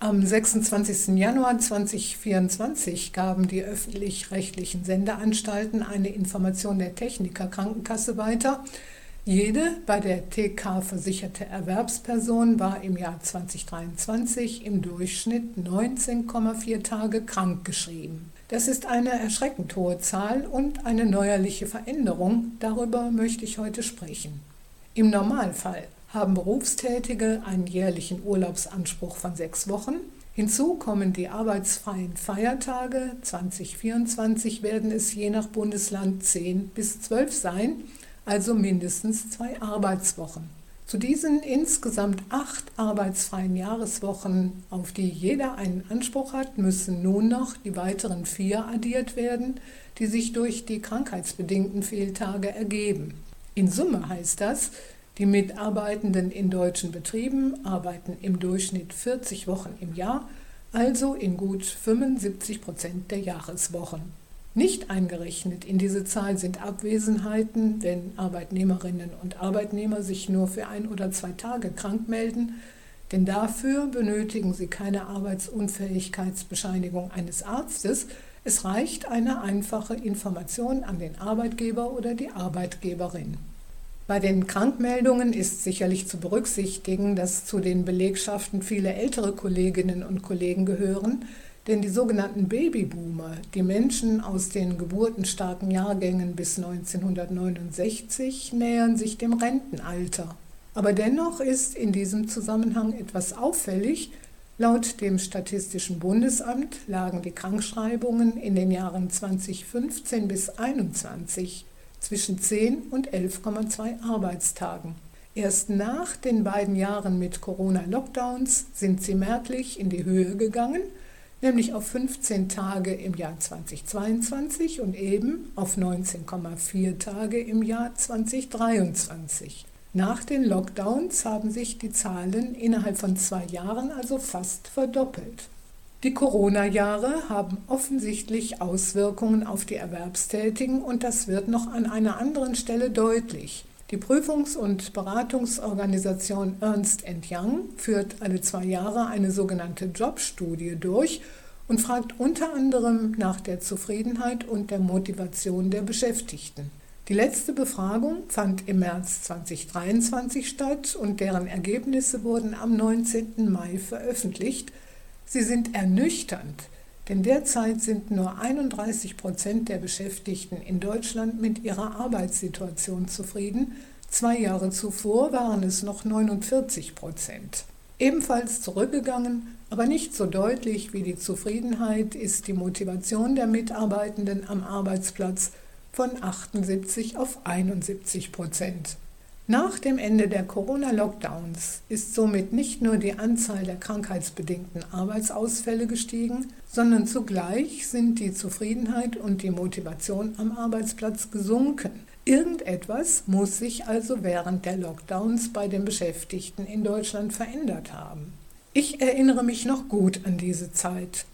Am 26. Januar 2024 gaben die öffentlich-rechtlichen Sendeanstalten eine Information der Techniker Krankenkasse weiter. Jede bei der TK versicherte Erwerbsperson war im Jahr 2023 im Durchschnitt 19,4 Tage krankgeschrieben. Das ist eine erschreckend hohe Zahl und eine neuerliche Veränderung. Darüber möchte ich heute sprechen. Im Normalfall haben Berufstätige einen jährlichen Urlaubsanspruch von sechs Wochen. Hinzu kommen die arbeitsfreien Feiertage. 2024 werden es je nach Bundesland 10 bis 12 sein, also mindestens zwei Arbeitswochen. Zu diesen insgesamt acht arbeitsfreien Jahreswochen, auf die jeder einen Anspruch hat, müssen nun noch die weiteren vier addiert werden, die sich durch die krankheitsbedingten Fehltage ergeben. In Summe heißt das, die Mitarbeitenden in deutschen Betrieben arbeiten im Durchschnitt 40 Wochen im Jahr, also in gut 75 Prozent der Jahreswochen. Nicht eingerechnet in diese Zahl sind Abwesenheiten, wenn Arbeitnehmerinnen und Arbeitnehmer sich nur für ein oder zwei Tage krank melden, denn dafür benötigen sie keine Arbeitsunfähigkeitsbescheinigung eines Arztes, es reicht eine einfache Information an den Arbeitgeber oder die Arbeitgeberin. Bei den Krankmeldungen ist sicherlich zu berücksichtigen, dass zu den Belegschaften viele ältere Kolleginnen und Kollegen gehören, denn die sogenannten Babyboomer, die Menschen aus den geburtenstarken Jahrgängen bis 1969, nähern sich dem Rentenalter. Aber dennoch ist in diesem Zusammenhang etwas auffällig. Laut dem Statistischen Bundesamt lagen die Krankschreibungen in den Jahren 2015 bis 2021 zwischen 10 und 11,2 Arbeitstagen. Erst nach den beiden Jahren mit Corona-Lockdowns sind sie merklich in die Höhe gegangen, nämlich auf 15 Tage im Jahr 2022 und eben auf 19,4 Tage im Jahr 2023. Nach den Lockdowns haben sich die Zahlen innerhalb von zwei Jahren also fast verdoppelt. Die Corona-Jahre haben offensichtlich Auswirkungen auf die Erwerbstätigen und das wird noch an einer anderen Stelle deutlich. Die Prüfungs- und Beratungsorganisation Ernst Young führt alle zwei Jahre eine sogenannte Jobstudie durch und fragt unter anderem nach der Zufriedenheit und der Motivation der Beschäftigten. Die letzte Befragung fand im März 2023 statt und deren Ergebnisse wurden am 19. Mai veröffentlicht. Sie sind ernüchternd, denn derzeit sind nur 31 Prozent der Beschäftigten in Deutschland mit ihrer Arbeitssituation zufrieden. Zwei Jahre zuvor waren es noch 49 Prozent. Ebenfalls zurückgegangen, aber nicht so deutlich wie die Zufriedenheit ist die Motivation der Mitarbeitenden am Arbeitsplatz von 78 auf 71 Prozent. Nach dem Ende der Corona-Lockdowns ist somit nicht nur die Anzahl der krankheitsbedingten Arbeitsausfälle gestiegen, sondern zugleich sind die Zufriedenheit und die Motivation am Arbeitsplatz gesunken. Irgendetwas muss sich also während der Lockdowns bei den Beschäftigten in Deutschland verändert haben. Ich erinnere mich noch gut an diese Zeit.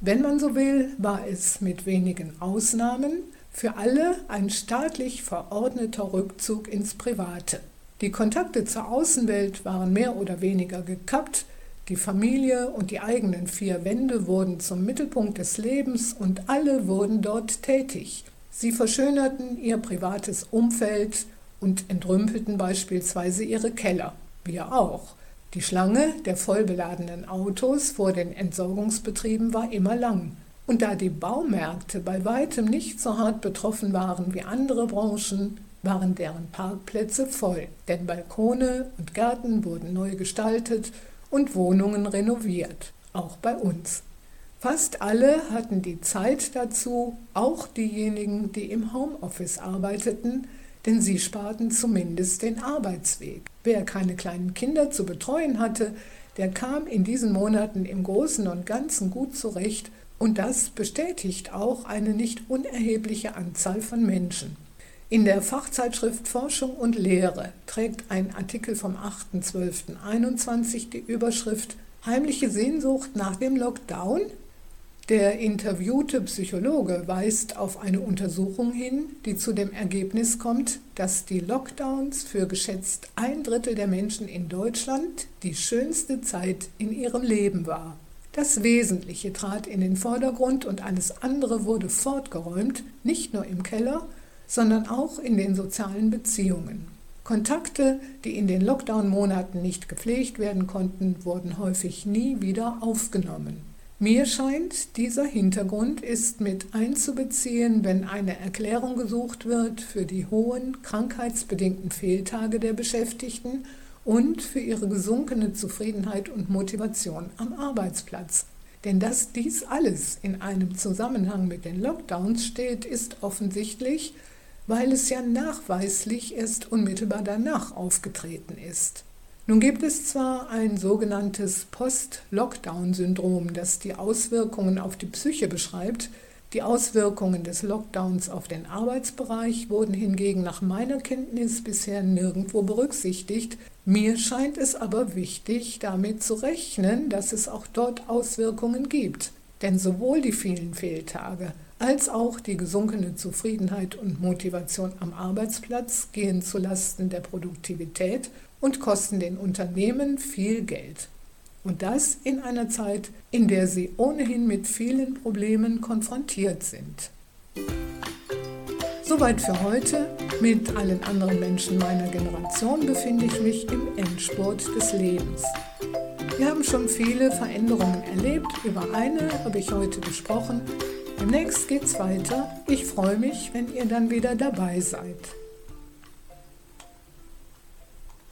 Wenn man so will, war es mit wenigen Ausnahmen für alle ein staatlich verordneter Rückzug ins Private. Die Kontakte zur Außenwelt waren mehr oder weniger gekappt, die Familie und die eigenen vier Wände wurden zum Mittelpunkt des Lebens und alle wurden dort tätig. Sie verschönerten ihr privates Umfeld und entrümpelten beispielsweise ihre Keller. Wir auch. Die Schlange der vollbeladenen Autos vor den Entsorgungsbetrieben war immer lang. Und da die Baumärkte bei weitem nicht so hart betroffen waren wie andere Branchen, waren deren Parkplätze voll, denn Balkone und Gärten wurden neu gestaltet und Wohnungen renoviert, auch bei uns. Fast alle hatten die Zeit dazu, auch diejenigen, die im Homeoffice arbeiteten, denn sie sparten zumindest den Arbeitsweg. Wer keine kleinen Kinder zu betreuen hatte, der kam in diesen Monaten im Großen und Ganzen gut zurecht Und das bestätigt auch eine nicht unerhebliche Anzahl von Menschen. In der Fachzeitschrift Forschung und Lehre trägt ein Artikel vom 8.12.21 die Überschrift Heimliche Sehnsucht nach dem Lockdown? Der interviewte Psychologe weist auf eine Untersuchung hin, die zu dem Ergebnis kommt, dass die Lockdowns für geschätzt ein Drittel der Menschen in Deutschland die schönste Zeit in ihrem Leben war. Das Wesentliche trat in den Vordergrund und alles andere wurde fortgeräumt, nicht nur im Keller, sondern auch in den sozialen Beziehungen. Kontakte, die in den Lockdown-Monaten nicht gepflegt werden konnten, wurden häufig nie wieder aufgenommen. Mir scheint, dieser Hintergrund ist mit einzubeziehen, wenn eine Erklärung gesucht wird für die hohen krankheitsbedingten Fehltage der Beschäftigten und für ihre gesunkene Zufriedenheit und Motivation am Arbeitsplatz. Denn dass dies alles in einem Zusammenhang mit den Lockdowns steht, ist offensichtlich, weil es ja nachweislich erst unmittelbar danach aufgetreten ist. Nun gibt es zwar ein sogenanntes Post-Lockdown-Syndrom, das die Auswirkungen auf die Psyche beschreibt, die Auswirkungen des Lockdowns auf den Arbeitsbereich wurden hingegen nach meiner Kenntnis bisher nirgendwo berücksichtigt. Mir scheint es aber wichtig, damit zu rechnen, dass es auch dort Auswirkungen gibt. Denn sowohl die vielen Fehltage als auch die gesunkene Zufriedenheit und Motivation am Arbeitsplatz gehen zulasten der Produktivität und kosten den Unternehmen viel Geld. Und das in einer Zeit, in der sie ohnehin mit vielen Problemen konfrontiert sind. Soweit für heute. Mit allen anderen Menschen meiner Generation befinde ich mich im Endspurt des Lebens. Wir haben schon viele Veränderungen erlebt. Über eine habe ich heute gesprochen. Demnächst geht's weiter. Ich freue mich, wenn ihr dann wieder dabei seid.